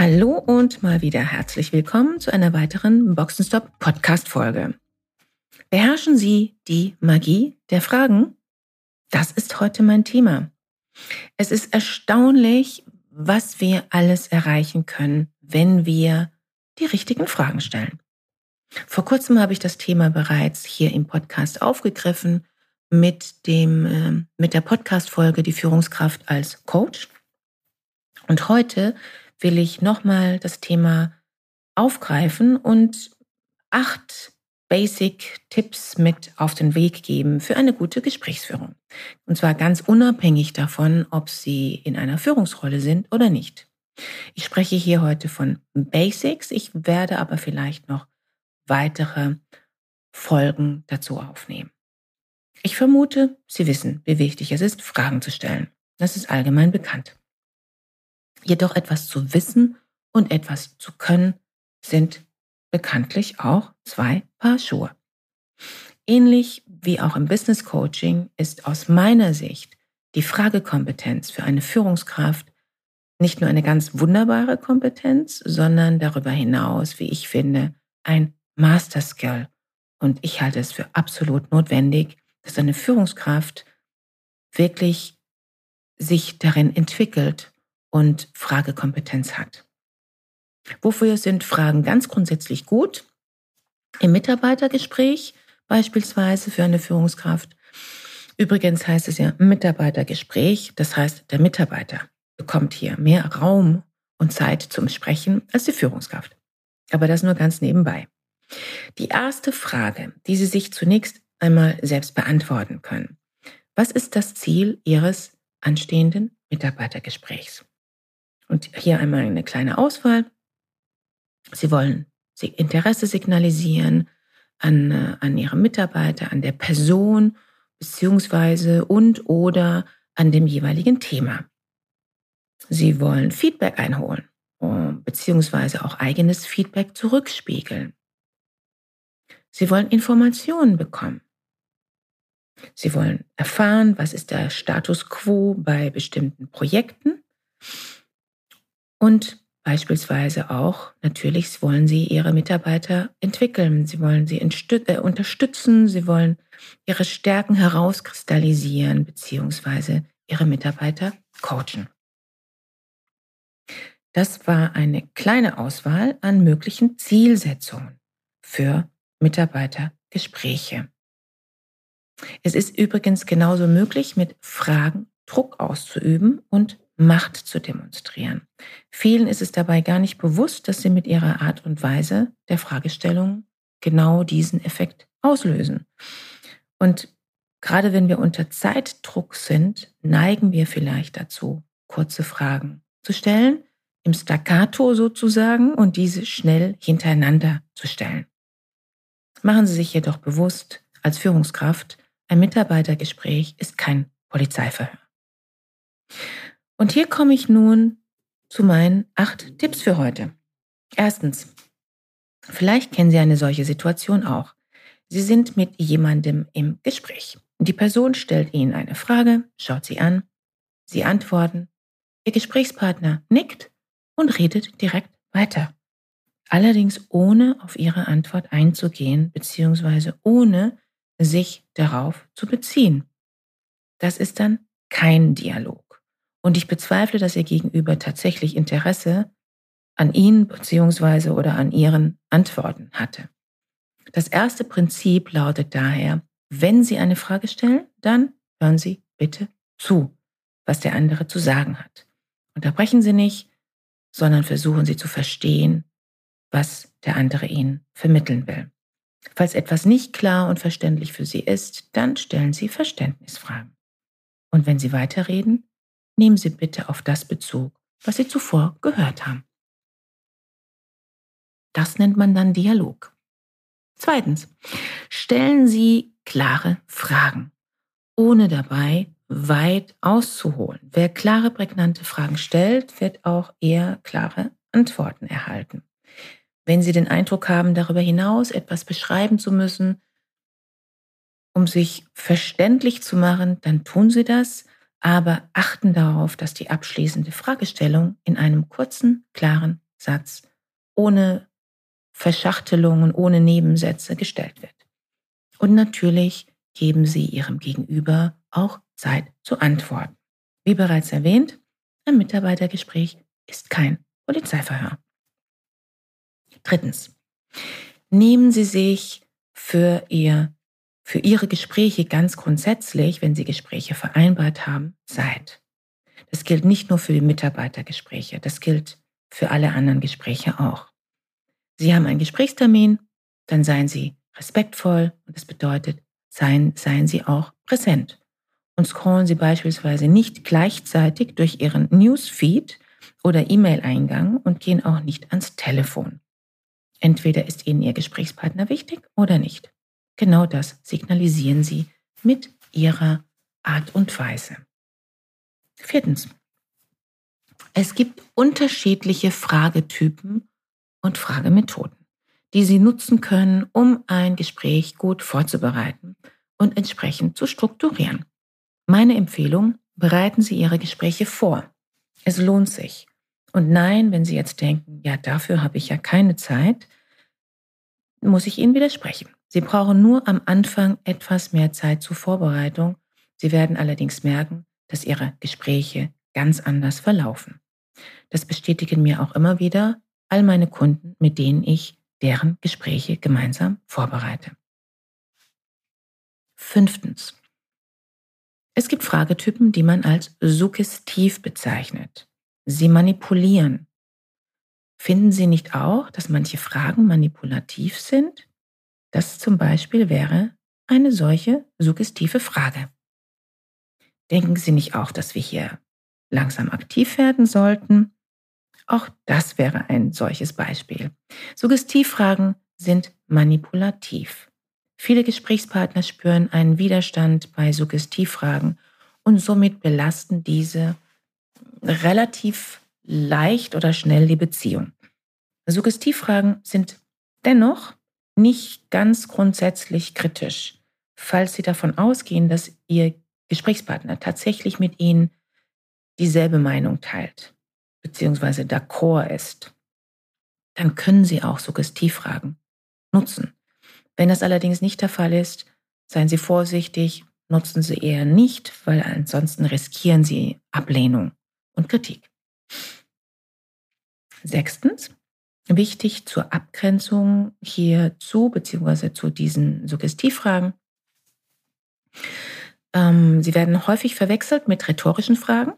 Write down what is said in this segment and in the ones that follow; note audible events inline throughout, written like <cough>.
Hallo und mal wieder herzlich willkommen zu einer weiteren Boxenstop Podcast Folge. Beherrschen Sie die Magie der Fragen? Das ist heute mein Thema. Es ist erstaunlich, was wir alles erreichen können, wenn wir die richtigen Fragen stellen. Vor kurzem habe ich das Thema bereits hier im Podcast aufgegriffen mit dem, äh, mit der Podcast-Folge Die Führungskraft als Coach. Und heute will ich nochmal das Thema aufgreifen und acht Basic-Tipps mit auf den Weg geben für eine gute Gesprächsführung. Und zwar ganz unabhängig davon, ob Sie in einer Führungsrolle sind oder nicht. Ich spreche hier heute von Basics. Ich werde aber vielleicht noch weitere Folgen dazu aufnehmen. Ich vermute, Sie wissen, wie wichtig es ist, Fragen zu stellen. Das ist allgemein bekannt. Jedoch etwas zu wissen und etwas zu können sind bekanntlich auch zwei Paar Schuhe. Ähnlich wie auch im Business Coaching ist aus meiner Sicht die Fragekompetenz für eine Führungskraft nicht nur eine ganz wunderbare Kompetenz, sondern darüber hinaus, wie ich finde, ein Master Skill. Und ich halte es für absolut notwendig, dass eine Führungskraft wirklich sich darin entwickelt und Fragekompetenz hat. Wofür sind Fragen ganz grundsätzlich gut? Im Mitarbeitergespräch beispielsweise für eine Führungskraft. Übrigens heißt es ja Mitarbeitergespräch, das heißt der Mitarbeiter bekommt hier mehr Raum und Zeit zum Sprechen als die Führungskraft. Aber das nur ganz nebenbei. Die erste Frage, die Sie sich zunächst einmal selbst beantworten können. Was ist das Ziel Ihres anstehenden Mitarbeitergesprächs? Und hier einmal eine kleine Auswahl. Sie wollen Interesse signalisieren an, äh, an Ihrem Mitarbeiter, an der Person, beziehungsweise und oder an dem jeweiligen Thema. Sie wollen Feedback einholen, äh, beziehungsweise auch eigenes Feedback zurückspiegeln. Sie wollen Informationen bekommen. Sie wollen erfahren, was ist der Status quo bei bestimmten Projekten und beispielsweise auch, natürlich wollen Sie Ihre Mitarbeiter entwickeln, Sie wollen sie äh, unterstützen, Sie wollen Ihre Stärken herauskristallisieren, beziehungsweise Ihre Mitarbeiter coachen. Das war eine kleine Auswahl an möglichen Zielsetzungen für Mitarbeitergespräche. Es ist übrigens genauso möglich, mit Fragen Druck auszuüben und Macht zu demonstrieren. Vielen ist es dabei gar nicht bewusst, dass sie mit ihrer Art und Weise der Fragestellung genau diesen Effekt auslösen. Und gerade wenn wir unter Zeitdruck sind, neigen wir vielleicht dazu, kurze Fragen zu stellen, im Staccato sozusagen, und diese schnell hintereinander zu stellen. Machen Sie sich jedoch bewusst, als Führungskraft, ein Mitarbeitergespräch ist kein Polizeiverhör. Und hier komme ich nun zu meinen acht Tipps für heute. Erstens, vielleicht kennen Sie eine solche Situation auch. Sie sind mit jemandem im Gespräch. Die Person stellt Ihnen eine Frage, schaut Sie an, Sie antworten, Ihr Gesprächspartner nickt und redet direkt weiter. Allerdings ohne auf Ihre Antwort einzugehen, beziehungsweise ohne sich darauf zu beziehen. Das ist dann kein Dialog. Und ich bezweifle, dass ihr Gegenüber tatsächlich Interesse an Ihnen beziehungsweise oder an Ihren Antworten hatte. Das erste Prinzip lautet daher, wenn Sie eine Frage stellen, dann hören Sie bitte zu, was der andere zu sagen hat. Unterbrechen Sie nicht, sondern versuchen Sie zu verstehen, was der andere Ihnen vermitteln will. Falls etwas nicht klar und verständlich für Sie ist, dann stellen Sie Verständnisfragen. Und wenn Sie weiterreden, nehmen Sie bitte auf das Bezug, was Sie zuvor gehört haben. Das nennt man dann Dialog. Zweitens, stellen Sie klare Fragen, ohne dabei weit auszuholen. Wer klare, prägnante Fragen stellt, wird auch eher klare Antworten erhalten. Wenn Sie den Eindruck haben, darüber hinaus etwas beschreiben zu müssen, um sich verständlich zu machen, dann tun Sie das, aber achten darauf, dass die abschließende Fragestellung in einem kurzen, klaren Satz ohne Verschachtelungen, ohne Nebensätze gestellt wird. Und natürlich geben Sie Ihrem Gegenüber auch Zeit zu antworten. Wie bereits erwähnt, ein Mitarbeitergespräch ist kein Polizeiverhör. Drittens. Nehmen Sie sich für Ihr für Ihre Gespräche ganz grundsätzlich, wenn Sie Gespräche vereinbart haben, Zeit. Das gilt nicht nur für die Mitarbeitergespräche, das gilt für alle anderen Gespräche auch. Sie haben einen Gesprächstermin, dann seien Sie respektvoll und das bedeutet, seien, seien Sie auch präsent. Und scrollen Sie beispielsweise nicht gleichzeitig durch Ihren Newsfeed oder E-Mail-Eingang und gehen auch nicht ans Telefon. Entweder ist Ihnen Ihr Gesprächspartner wichtig oder nicht. Genau das signalisieren Sie mit Ihrer Art und Weise. Viertens. Es gibt unterschiedliche Fragetypen und Fragemethoden, die Sie nutzen können, um ein Gespräch gut vorzubereiten und entsprechend zu strukturieren. Meine Empfehlung, bereiten Sie Ihre Gespräche vor. Es lohnt sich. Und nein, wenn Sie jetzt denken, ja, dafür habe ich ja keine Zeit, muss ich Ihnen widersprechen. Sie brauchen nur am Anfang etwas mehr Zeit zur Vorbereitung. Sie werden allerdings merken, dass Ihre Gespräche ganz anders verlaufen. Das bestätigen mir auch immer wieder all meine Kunden, mit denen ich deren Gespräche gemeinsam vorbereite. Fünftens. Es gibt Fragetypen, die man als suggestiv bezeichnet. Sie manipulieren. Finden Sie nicht auch, dass manche Fragen manipulativ sind? Das zum Beispiel wäre eine solche suggestive Frage. Denken Sie nicht auch, dass wir hier langsam aktiv werden sollten? Auch das wäre ein solches Beispiel. Suggestivfragen sind manipulativ. Viele Gesprächspartner spüren einen Widerstand bei Suggestivfragen und somit belasten diese relativ leicht oder schnell die Beziehung. Suggestivfragen sind dennoch nicht ganz grundsätzlich kritisch, falls Sie davon ausgehen, dass Ihr Gesprächspartner tatsächlich mit Ihnen dieselbe Meinung teilt, beziehungsweise d'accord ist. Dann können Sie auch Suggestivfragen nutzen. Wenn das allerdings nicht der Fall ist, seien Sie vorsichtig, nutzen Sie eher nicht, weil ansonsten riskieren Sie Ablehnung und Kritik. Sechstens, wichtig zur Abgrenzung hierzu, beziehungsweise zu diesen Suggestivfragen. Ähm, sie werden häufig verwechselt mit rhetorischen Fragen.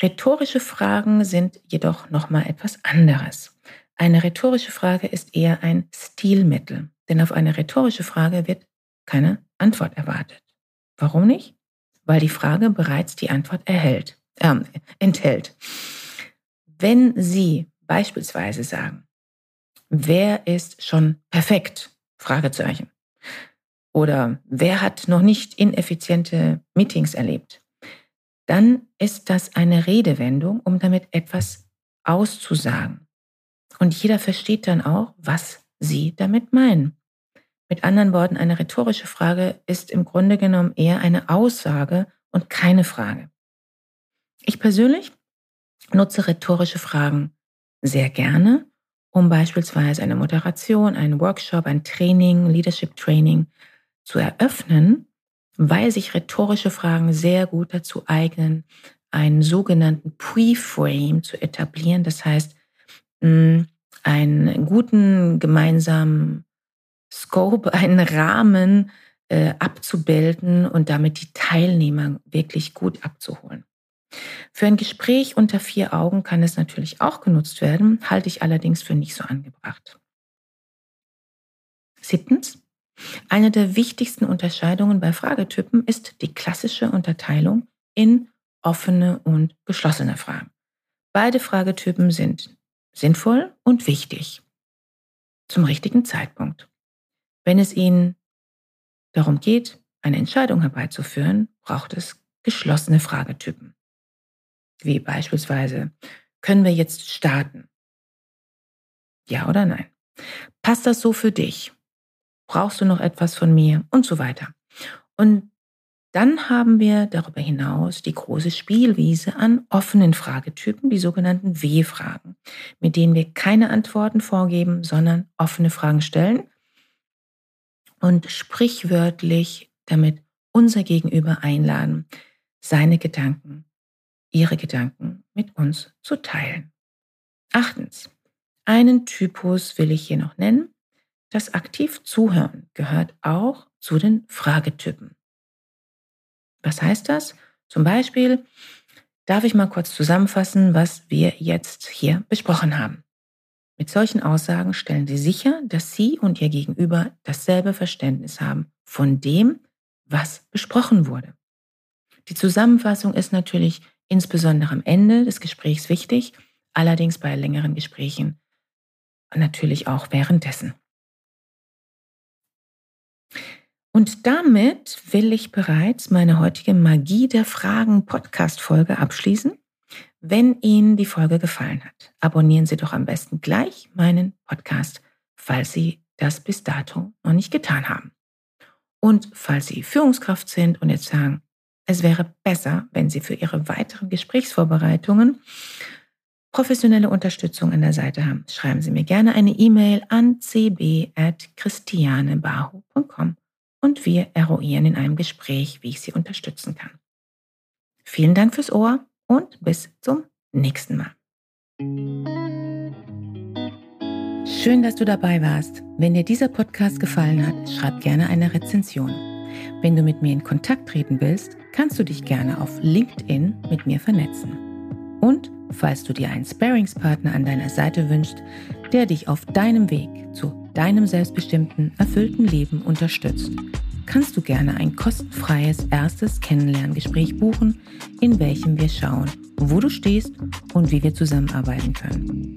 Rhetorische Fragen sind jedoch nochmal etwas anderes. Eine rhetorische Frage ist eher ein Stilmittel, denn auf eine rhetorische Frage wird keine Antwort erwartet. Warum nicht? Weil die Frage bereits die Antwort erhält, äh, enthält. Wenn Sie beispielsweise sagen, wer ist schon perfekt? Fragezeichen. Oder wer hat noch nicht ineffiziente Meetings erlebt? Dann ist das eine Redewendung, um damit etwas auszusagen. Und jeder versteht dann auch, was Sie damit meinen. Mit anderen Worten, eine rhetorische Frage ist im Grunde genommen eher eine Aussage und keine Frage. Ich persönlich nutze rhetorische Fragen sehr gerne, um beispielsweise eine Moderation, einen Workshop, ein Training, Leadership Training zu eröffnen, weil sich rhetorische Fragen sehr gut dazu eignen, einen sogenannten Pre-Frame zu etablieren. Das heißt, einen guten gemeinsamen Scope, <laughs> einen Rahmen äh, abzubilden und damit die Teilnehmer wirklich gut abzuholen. Für ein Gespräch unter vier Augen kann es natürlich auch genutzt werden, halte ich allerdings für nicht so angebracht. Siebtens, eine der wichtigsten Unterscheidungen bei Fragetypen ist die klassische Unterteilung in offene und geschlossene Fragen. Beide Fragetypen sind sinnvoll und wichtig. zum richtigen Zeitpunkt. Wenn es Ihnen darum geht, eine Entscheidung herbeizuführen, braucht es geschlossene Fragetypen. Wie beispielsweise, können wir jetzt starten? Ja oder nein? Passt das so für dich? Brauchst du noch etwas von mir? Und so weiter. Und dann haben wir darüber hinaus die große Spielwiese an offenen Fragetypen, die sogenannten W-Fragen, mit denen wir keine Antworten vorgeben, sondern offene Fragen stellen und sprichwörtlich damit unser Gegenüber einladen, seine Gedanken, ihre Gedanken mit uns zu teilen. Achtens, einen Typus will ich hier noch nennen. Das aktiv Zuhören gehört auch zu den Fragetypen. Was heißt das? Zum Beispiel, darf ich mal kurz zusammenfassen, was wir jetzt hier besprochen haben. Mit solchen Aussagen stellen Sie sicher, dass Sie und Ihr Gegenüber dasselbe Verständnis haben von dem, was besprochen wurde. Die Zusammenfassung ist natürlich insbesondere am Ende des Gesprächs wichtig, allerdings bei längeren Gesprächen natürlich auch währenddessen. Und damit will ich bereits meine heutige Magie der Fragen Podcast Folge abschließen. Wenn Ihnen die Folge gefallen hat, abonnieren Sie doch am besten gleich meinen Podcast, falls Sie das bis dato noch nicht getan haben. Und falls Sie Führungskraft sind und jetzt sagen, es wäre besser, wenn Sie für Ihre weiteren Gesprächsvorbereitungen professionelle Unterstützung an der Seite haben, schreiben Sie mir gerne eine E-Mail an cb.christianebahu.com und wir eruieren in einem Gespräch, wie ich Sie unterstützen kann. Vielen Dank fürs Ohr und bis zum nächsten Mal. Schön, dass du dabei warst. Wenn dir dieser Podcast gefallen hat, schreib gerne eine Rezension. Wenn du mit mir in Kontakt treten willst, kannst du dich gerne auf LinkedIn mit mir vernetzen. Und falls du dir einen Sparingspartner an deiner Seite wünschst, der dich auf deinem Weg zu deinem selbstbestimmten, erfüllten Leben unterstützt, kannst du gerne ein kostenfreies erstes Kennenlerngespräch buchen, in welchem wir schauen, wo du stehst und wie wir zusammenarbeiten können.